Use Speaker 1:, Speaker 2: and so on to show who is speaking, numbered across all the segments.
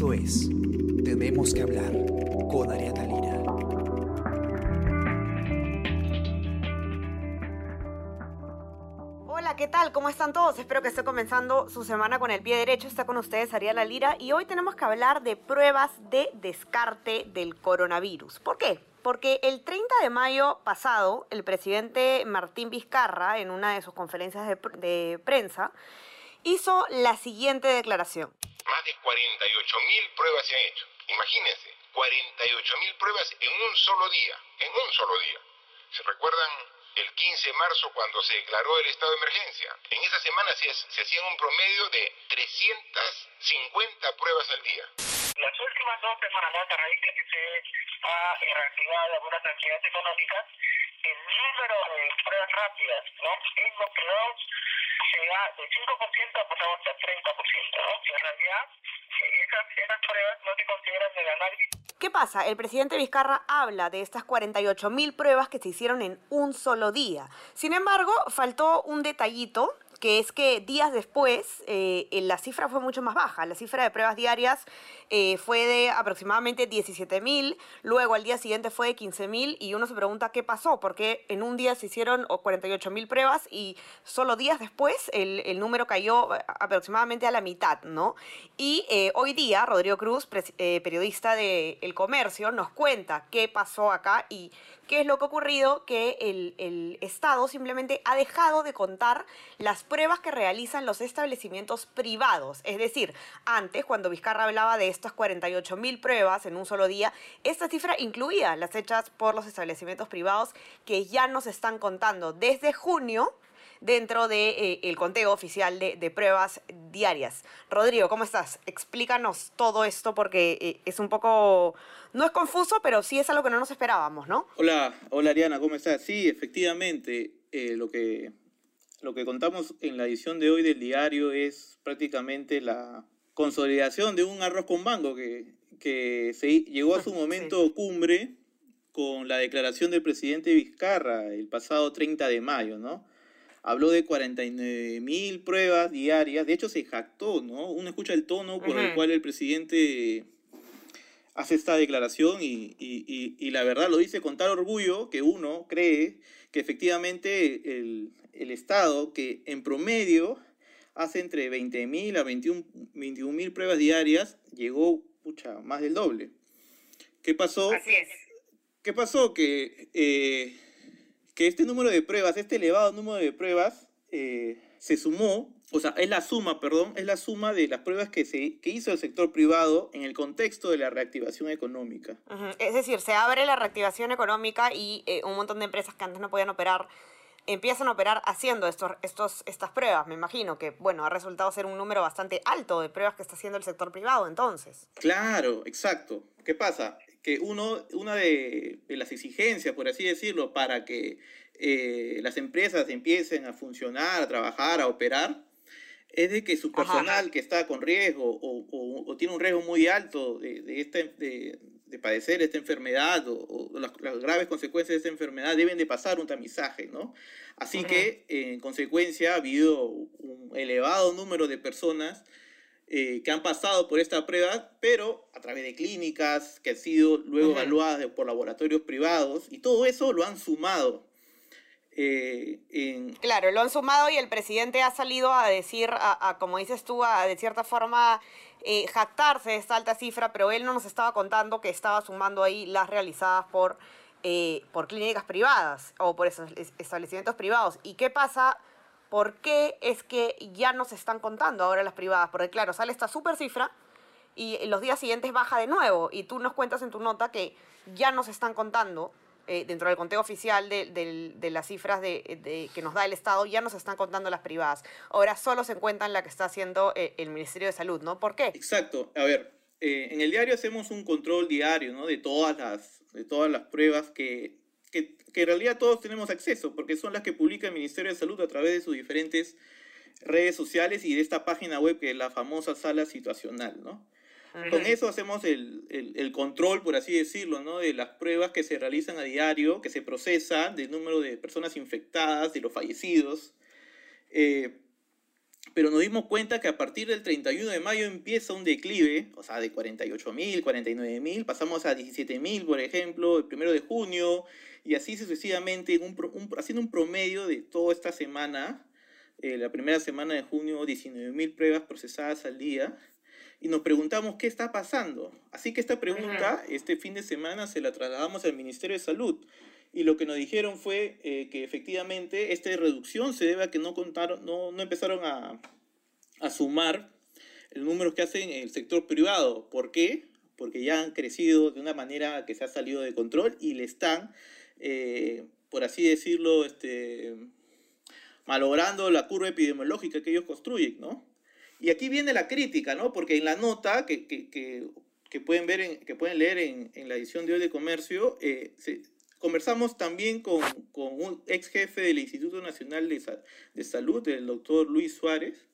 Speaker 1: Esto es Tenemos que hablar con Ariana Lira.
Speaker 2: Hola, ¿qué tal? ¿Cómo están todos? Espero que esté comenzando su semana con el pie derecho. Está con ustedes Ariana Lira y hoy tenemos que hablar de pruebas de descarte del coronavirus. ¿Por qué? Porque el 30 de mayo pasado, el presidente Martín Vizcarra, en una de sus conferencias de, de prensa, hizo la siguiente declaración.
Speaker 3: Más de 48 mil pruebas se han hecho. Imagínense, 48 mil pruebas en un solo día. En un solo día. ¿Se recuerdan el 15 de marzo cuando se declaró el estado de emergencia? En esa semana se, se hacían un promedio de 350 pruebas al día.
Speaker 4: Las últimas dos semanas, a raíz de que se ha reactivado algunas actividades económicas, el número de pruebas rápidas ¿no? en los llega de 5% a pasar hasta 30%. ¿no? En realidad, esas, esas pruebas no se consideran del análisis.
Speaker 2: ¿Qué pasa? El presidente Vizcarra habla de estas 48 mil pruebas que se hicieron en un solo día. Sin embargo, faltó un detallito que es que días después eh, la cifra fue mucho más baja. La cifra de pruebas diarias eh, fue de aproximadamente 17 mil, luego al día siguiente fue de 15 mil y uno se pregunta qué pasó, porque en un día se hicieron 48 mil pruebas y solo días después el, el, número cayó aproximadamente a la mitad, ¿no? Y eh, hoy día Rodrigo Cruz, periodista de El Comercio, nos cuenta qué pasó acá y qué es lo que ha ocurrido, que el, el Estado simplemente ha dejado de contar las pruebas que realizan los establecimientos privados. Es decir, antes, cuando Vizcarra hablaba de estas 48 mil pruebas en un solo día, esta cifra incluía las hechas por los establecimientos privados que ya nos están contando desde junio dentro del de, eh, conteo oficial de, de, pruebas diarias. Rodrigo, ¿cómo estás? Explícanos todo esto porque eh, es un poco, no es confuso, pero sí es algo que no nos esperábamos, ¿no?
Speaker 5: Hola, hola Ariana, ¿cómo estás? Sí, efectivamente, eh, lo, que, lo que contamos en la edición de hoy del diario es prácticamente la consolidación de un arroz con mango que, que se llegó a su momento sí. cumbre con la declaración del presidente Vizcarra el pasado 30 de mayo, ¿no? habló de 49 mil pruebas diarias. De hecho, se jactó, ¿no? Uno escucha el tono por -huh. el cual el presidente hace esta declaración y, y, y, y, la verdad lo dice con tal orgullo que uno cree que efectivamente el, el Estado, que en promedio hace entre 20 mil a 21 mil pruebas diarias, llegó, pucha, más del doble. ¿Qué pasó?
Speaker 2: Así es.
Speaker 5: ¿Qué pasó? Que... Eh, que este número de pruebas, este elevado número de pruebas, eh, se sumó, o sea, es la suma, perdón, es la suma de las pruebas que, se, que hizo el sector privado en el contexto de la reactivación económica.
Speaker 2: Uh -huh. Es decir, se abre la reactivación económica y eh, un montón de empresas que antes no podían operar empiezan a operar haciendo estos, estos, estas pruebas, me imagino, que bueno, ha resultado ser un número bastante alto de pruebas que está haciendo el sector privado entonces.
Speaker 5: Claro, exacto. ¿Qué pasa? que uno, una de, de, las exigencias, por así decirlo, para que eh, las empresas empiecen a funcionar, a trabajar, a operar, es de que su personal Ajá. que está con riesgo o, o, o, tiene un riesgo muy alto de, de, este, de, de padecer esta enfermedad o, o las, las, graves consecuencias de esta enfermedad deben de pasar un tamizaje, ¿no? Así que, en consecuencia, ha habido un elevado número de personas eh, que han pasado por esta prueba, pero a través de clínicas que han sido luego uh -huh. evaluadas por laboratorios privados, y todo eso lo han sumado.
Speaker 2: Eh. Claro, lo han sumado y el presidente ha salido a decir, como dices tú, a de cierta forma eh, jactarse de esta alta cifra, pero él no nos estaba contando que estaba sumando ahí las realizadas por, eh, por clínicas privadas o por esos establecimientos privados. ¿Y qué pasa? ¿Por qué es que ya nos están contando ahora las privadas? Porque claro, sale esta super cifra y los días siguientes baja de nuevo y tú nos cuentas en tu nota que ya nos están contando eh, dentro del conteo oficial de, de, de las cifras de, que nos da el Estado, ya nos están contando las privadas. Ahora solo se encuentran la que está haciendo eh, el Ministerio de Salud, ¿no? ¿Por qué?
Speaker 5: Exacto. A ver, eh, en el diario hacemos un control diario, ¿no? De todas las, de todas las pruebas que que, que, en realidad todos tenemos acceso, porque son las que publica el Ministerio de Salud a través de sus diferentes redes sociales y de esta página web que es la famosa sala situacional, ¿no? Uh -huh. Con eso hacemos el, el, el, control, por así decirlo, ¿no? de las pruebas que se realizan a diario, que se procesan, del número de personas infectadas, de los fallecidos. Eh, pero nos dimos cuenta que a partir del 31 de mayo empieza un declive, o sea, de 48.000, 49.000, pasamos a 17.000, por ejemplo, el primero de junio, y así sucesivamente, un, haciendo un promedio de toda esta semana, eh, la primera semana de junio, 19.000 pruebas procesadas al día, y nos preguntamos qué está pasando. Así que esta pregunta, este fin de semana, se la trasladamos al Ministerio de Salud. Y lo que nos dijeron fue eh, que efectivamente esta reducción se debe a que no, contaron, no, no empezaron a, a sumar el número que hacen en el sector privado. ¿Por qué? Porque ya han crecido de una manera que se ha salido de control y le están, eh, por así decirlo, este, malogrando la curva epidemiológica que ellos construyen, ¿no? Y aquí viene la crítica, ¿no? Porque en la nota que, que, que, pueden, ver en, que pueden leer en, en, la edición de hoy de Comercio, eh, conversamos también con, con, un ex jefe del Instituto Nacional de, de, Salud, el doctor Luis Suárez,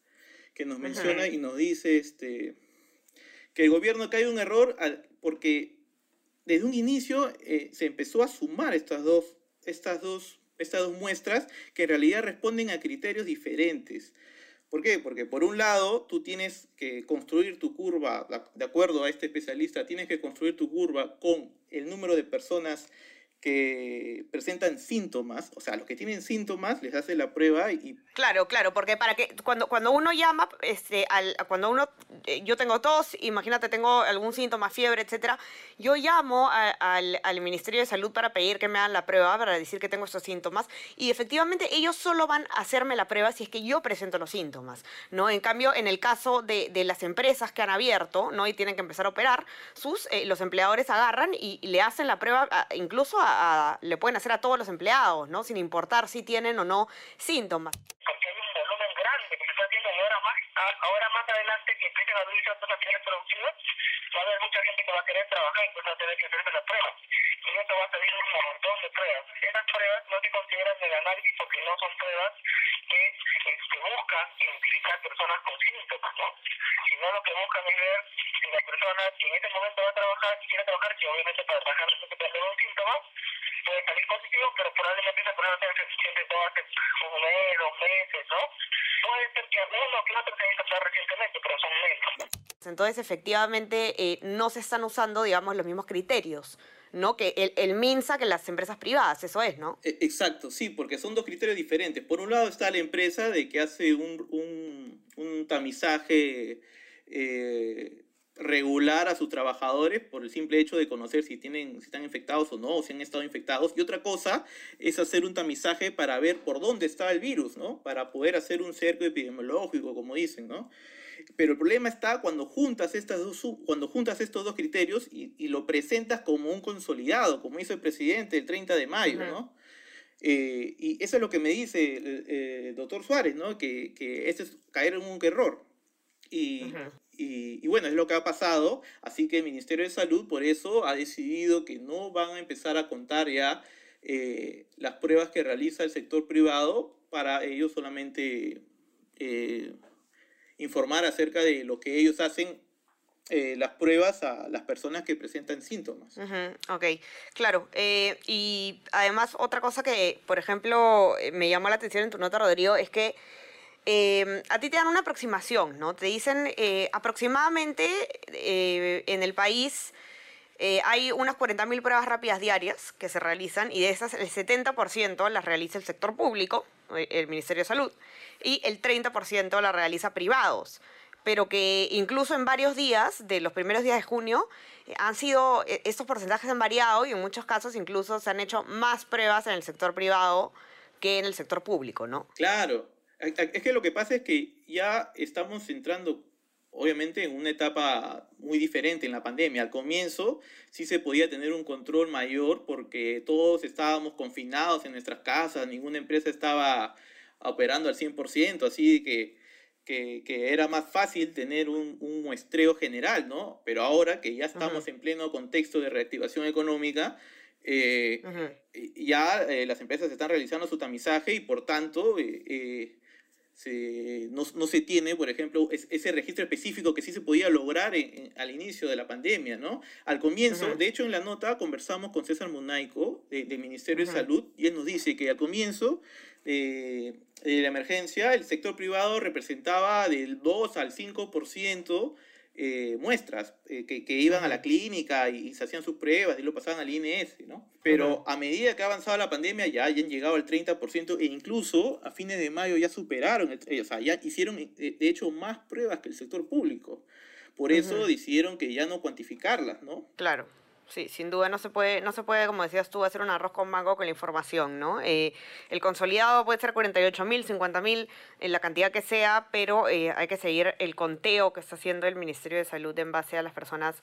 Speaker 5: que nos menciona y nos dice este, que el gobierno cae un error porque desde un inicio eh, se empezó a sumar estas dos, estas, dos, estas dos muestras que en realidad responden a criterios diferentes. ¿Por qué? Porque por un lado tú tienes que construir tu curva, de acuerdo a este especialista, tienes que construir tu curva con el número de personas que presentan síntomas, o sea, los que tienen síntomas les hace la prueba y...
Speaker 2: Claro, claro, porque para que cuando, cuando uno llama, este, al, cuando uno, eh, yo tengo tos, imagínate, tengo algún síntoma, fiebre, etcétera, yo llamo al, al, Ministerio de Salud para pedir que me hagan la prueba, para decir que tengo estos síntomas, y efectivamente ellos solo van a hacerme la prueba si es que yo presento los síntomas, ¿no? En cambio, en el caso de, de las empresas que han abierto, ¿no? Y tienen que empezar a operar, sus, eh, los empleadores agarran y, le hacen la prueba incluso a le pueden hacer a todos los empleados, ¿no? Sin importar si tienen o no síntomas.
Speaker 4: Porque hay un volumen grande que se está haciendo ahora más, ahora más adelante que empiecen a abrir otras actividades productivas, va a haber mucha gente que va a querer trabajar, entonces va a tener que hacerse las pruebas. Y esto va a salir un montón de pruebas. Esas pruebas no se consideran el análisis porque no son pruebas que, este, buscan identificar personas con síntomas, ¿no? Sino lo que buscan es ver si la persona que en ese momento va a trabajar, si quiere trabajar, que obviamente para trabajar necesita tener un síntoma, puede salir positivo, pero probablemente esa persona tenga suficiente todo hace un mes, dos meses, ¿no? Puede ser que uno que otro se haya recientemente, pero son menos.
Speaker 2: Entonces, efectivamente, eh, no se están usando, digamos, los mismos criterios. ¿no? Que el, el, MINSA que las empresas privadas, eso es, ¿no?
Speaker 5: E, exacto, sí, porque son dos criterios diferentes. Por un lado está la empresa de que hace un, un, un tamizaje eh, regular a sus trabajadores por el simple hecho de conocer si, tienen, si están infectados o no, o si han estado infectados. Y otra cosa es hacer un tamizaje para ver por dónde está el virus, ¿no? Para poder hacer un cerco epidemiológico, como dicen, ¿no? Pero el problema está cuando juntas, estas dos, cuando juntas estos dos criterios y, y lo presentas como un consolidado, como hizo el presidente el 30 de mayo, ¿no? Eh, y eso es lo que me dice el, el doctor Suárez, ¿no? Que, que este es caer en un error. Y, y, bueno, es lo que ha pasado, así que el Ministerio de Salud por eso ha decidido que no van a empezar a contar ya eh, las pruebas que realiza el sector privado para ellos solamente eh, informar acerca de lo que ellos hacen eh, las pruebas a las personas que presentan síntomas.
Speaker 2: ok, claro. y además otra cosa que, por ejemplo, me llamó la atención en tu nota, Rodrigo, es que Em, a ti te dan una aproximación, ¿no? Te dicen eh, aproximadamente eh, en el país eh, hay unas 40.000 pruebas rápidas diarias que se realizan y de esas el 70% las realiza el sector público, el Ministerio de Salud, y el 30% las realiza privados pero que incluso en varios días, de los primeros días de junio, han sido, estos porcentajes han variado y en muchos casos incluso se han hecho más pruebas en el sector privado que en el sector público, ¿no?
Speaker 5: Claro, es que lo que pasa es que ya estamos entrando, obviamente, en una etapa muy diferente en la pandemia. Al comienzo sí se podía tener un control mayor porque todos estábamos confinados en nuestras casas, ninguna empresa estaba operando al 100%, así que, que, que era más fácil tener un, un, muestreo general, ¿no? Pero ahora que ya estamos en pleno contexto de reactivación económica, eh, ya eh, las empresas están realizando su tamizaje y por tanto eh, se, no, no, se tiene, por ejemplo, ese registro específico que sí se podía lograr al inicio de la pandemia, ¿no? Al comienzo, de hecho en la nota conversamos con César Munaico, del Ministerio de Salud y él nos dice que al comienzo de la emergencia el sector privado representaba del 2 al 5% eh, muestras eh, que, que, iban a la clínica y, se hacían sus pruebas y lo pasaban al INS, ¿no? Pero a medida que ha avanzado la pandemia ya hayan llegado al 30% e incluso a fines de mayo ya superaron, o sea, ya hicieron de hecho más pruebas que el sector público. Por eso decidieron que ya no cuantificarlas, ¿no?
Speaker 2: Claro. Sí, sin duda no se puede, no se puede, como decías tú, hacer un arroz con mango con la información, ¿no? Eh, el consolidado puede ser 48 mil, 50 mil, en la cantidad que sea, pero eh, hay que seguir el conteo que está haciendo el Ministerio de Salud en base a las personas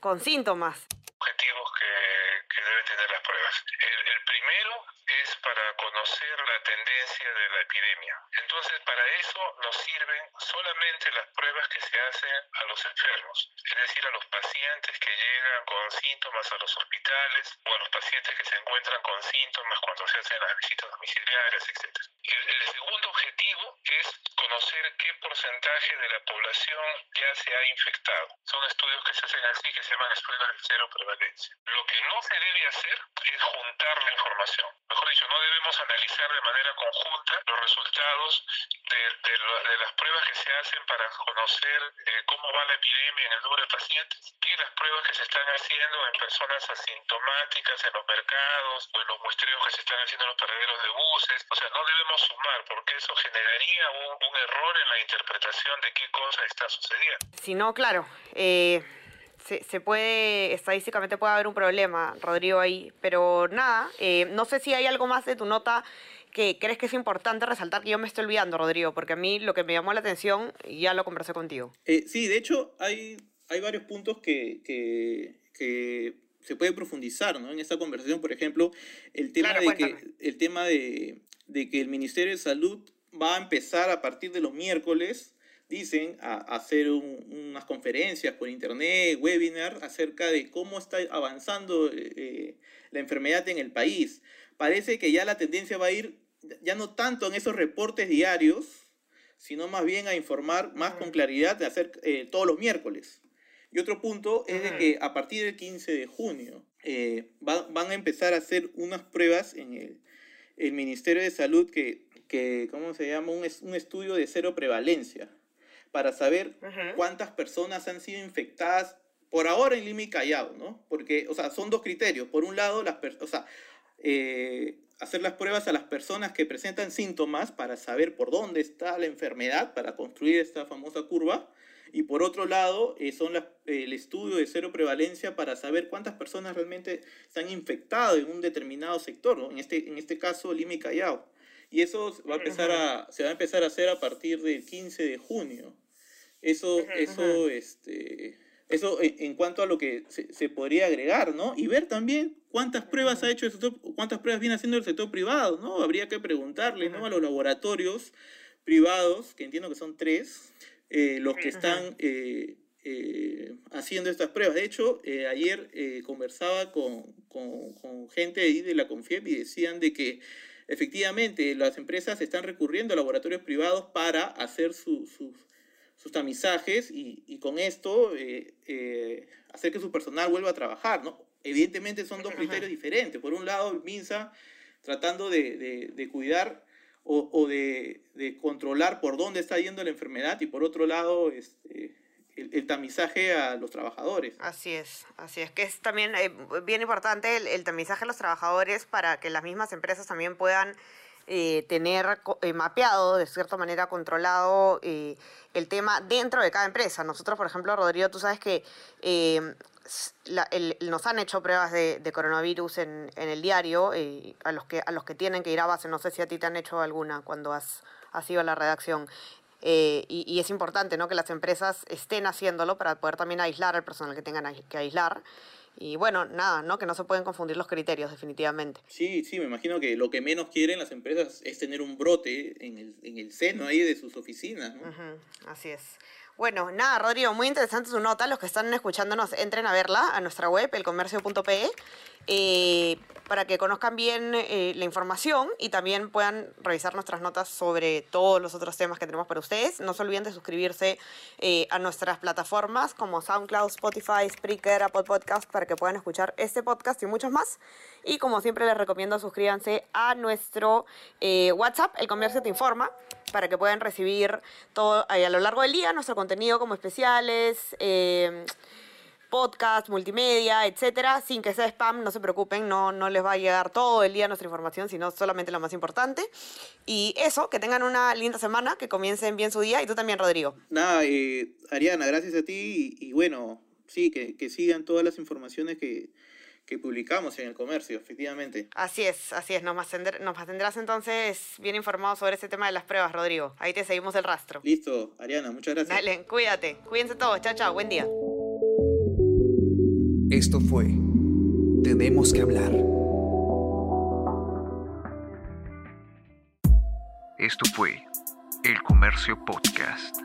Speaker 2: con síntomas.
Speaker 3: Objetivos que, deben tener las pruebas. el primero es para conocer la tendencia de la epidemia. Entonces, para eso nos sirven solamente las pruebas que se hacen a los enfermos, es decir, a los pacientes que llegan con síntomas a los hospitales o a los pacientes que se encuentran con síntomas cuando se hacen las visitas domiciliarias, etc. El, el segundo objetivo es conocer qué porcentaje de la población ya se ha infectado. Son estudios que se hacen así, que se llaman estudios de cero prevalencia. Lo que no se debe hacer es juntar la información mejor dicho, no debemos analizar de manera conjunta los resultados de, de, las pruebas que se hacen para conocer eh, cómo va la epidemia en el número de pacientes y las pruebas que se están haciendo en personas asintomáticas en los mercados o en los muestreos que se están haciendo en los paraderos de buses. O sea, no debemos sumar porque eso generaría un, un error en la interpretación de qué cosa está sucediendo.
Speaker 2: Si no, claro. Eh se, puede, estadísticamente puede haber un problema, Rodrigo, ahí. Pero nada, eh, no sé si hay algo más de tu nota que crees que es importante resaltar que yo me estoy olvidando, Rodrigo, porque a mí lo que me llamó la atención, ya lo conversé contigo.
Speaker 5: Eh, sí, de hecho, hay, hay varios puntos que, que, que se puede profundizar ¿no? en esta conversación. Por ejemplo, el tema, de, que, el tema de, de que el Ministerio de Salud va a empezar a partir de los miércoles dicen, a, hacer unas conferencias por internet, webinar, acerca de cómo está avanzando eh, la enfermedad en el país. Parece que ya la tendencia va a ir, ya no tanto en esos reportes diarios, sino más bien a informar más con claridad de hacer eh, todos los miércoles. Y otro punto es de que a partir del 15 de junio eh, van a empezar a hacer unas pruebas en el, el Ministerio de Salud que, que ¿cómo se llama? Un, un estudio de cero prevalencia para saber cuántas personas han sido infectadas por ahora en Lima y Callao, ¿no? Porque, o sea, son dos criterios. Por un lado, las o sea, eh, hacer las pruebas a las personas que presentan síntomas para saber por dónde está la enfermedad, para construir esta famosa curva. Y por otro lado, eh, son el estudio de cero prevalencia para saber cuántas personas realmente se han infectado en un determinado sector, ¿no? en, este, en este caso Lima y Callao. Y eso va a empezar a, se va a empezar a hacer a partir del 15 de junio. Eso, eso, este, eso en, cuanto a lo que se, podría agregar, ¿no? Y ver también cuántas pruebas ha hecho el sector, cuántas pruebas viene haciendo el sector privado, ¿no? Habría que preguntarle, ¿no? A los laboratorios privados, que entiendo que son tres, eh, los que están eh, eh, haciendo estas pruebas. De hecho, ayer conversaba con, con, con, gente ahí de la CONFIEP y decían de que efectivamente las empresas están recurriendo a laboratorios privados para hacer sus sus tamizajes y, con esto eh, eh, hacer que su personal vuelva a trabajar, ¿no? Evidentemente son dos criterios diferentes. Por un lado, el MINSA tratando de, cuidar o, de, controlar por dónde está yendo la enfermedad y por otro lado, este, el, tamizaje a los trabajadores.
Speaker 2: Así es, así es, que es también eh, bien importante el, el, tamizaje a los trabajadores para que las mismas empresas también puedan eh, tener eh, mapeado, de cierta manera controlado eh, el tema dentro de cada empresa. Nosotros, por ejemplo, Rodrigo, tú sabes que nos han hecho pruebas de, coronavirus en, el diario, a, los que, a los que tienen que ir a base. No sé si a ti te han hecho alguna cuando has, has ido a la redacción. Y, y, es importante ¿no? que las empresas estén haciéndolo para poder también aislar al personal que tengan que aislar. Y bueno, nada, ¿no? Que no se pueden confundir los criterios, definitivamente.
Speaker 5: Sí, sí, me imagino que lo que menos quieren las empresas es tener un brote en el, en el seno ahí de sus oficinas, ¿no?
Speaker 2: Así es. Bueno, nada, Rodrigo, muy interesante su nota. Los que están escuchándonos, entren a verla a nuestra web, elcomercio.pe, eh, para que conozcan bien eh, la información y también puedan revisar nuestras notas sobre todos los otros temas que tenemos para ustedes. No se olviden de suscribirse eh, a nuestras plataformas como SoundCloud, Spotify, Spreaker, Apple Podcast, para que puedan escuchar este podcast y muchos más. Y como siempre les recomiendo, suscríbanse a nuestro WhatsApp, El Comercio Te Informa, para que puedan recibir todo eh, a lo largo del día nuestro contenido como especiales, eh, podcast, multimedia, etcétera, sin que sea spam, no se preocupen, no, no les va a llegar todo el día nuestra información, sino solamente lo más importante. Y eso, que tengan una linda semana, que comiencen bien su día y tú también, Rodrigo.
Speaker 5: Nada, eh, Ariana, gracias a ti y, y bueno, sí, que, que sigan todas las informaciones que, que publicamos en el comercio, efectivamente.
Speaker 2: Así es, así es, nos, mantendr- nos mantendrás entonces bien informados sobre ese tema de las pruebas, Rodrigo. Ahí te seguimos el rastro.
Speaker 5: Listo, Ariana, muchas gracias.
Speaker 2: Dale, cuídate, cuídense todos, chao, chao, buen día.
Speaker 1: Esto fue Tenemos que hablar.
Speaker 6: Esto fue El Comercio Podcast.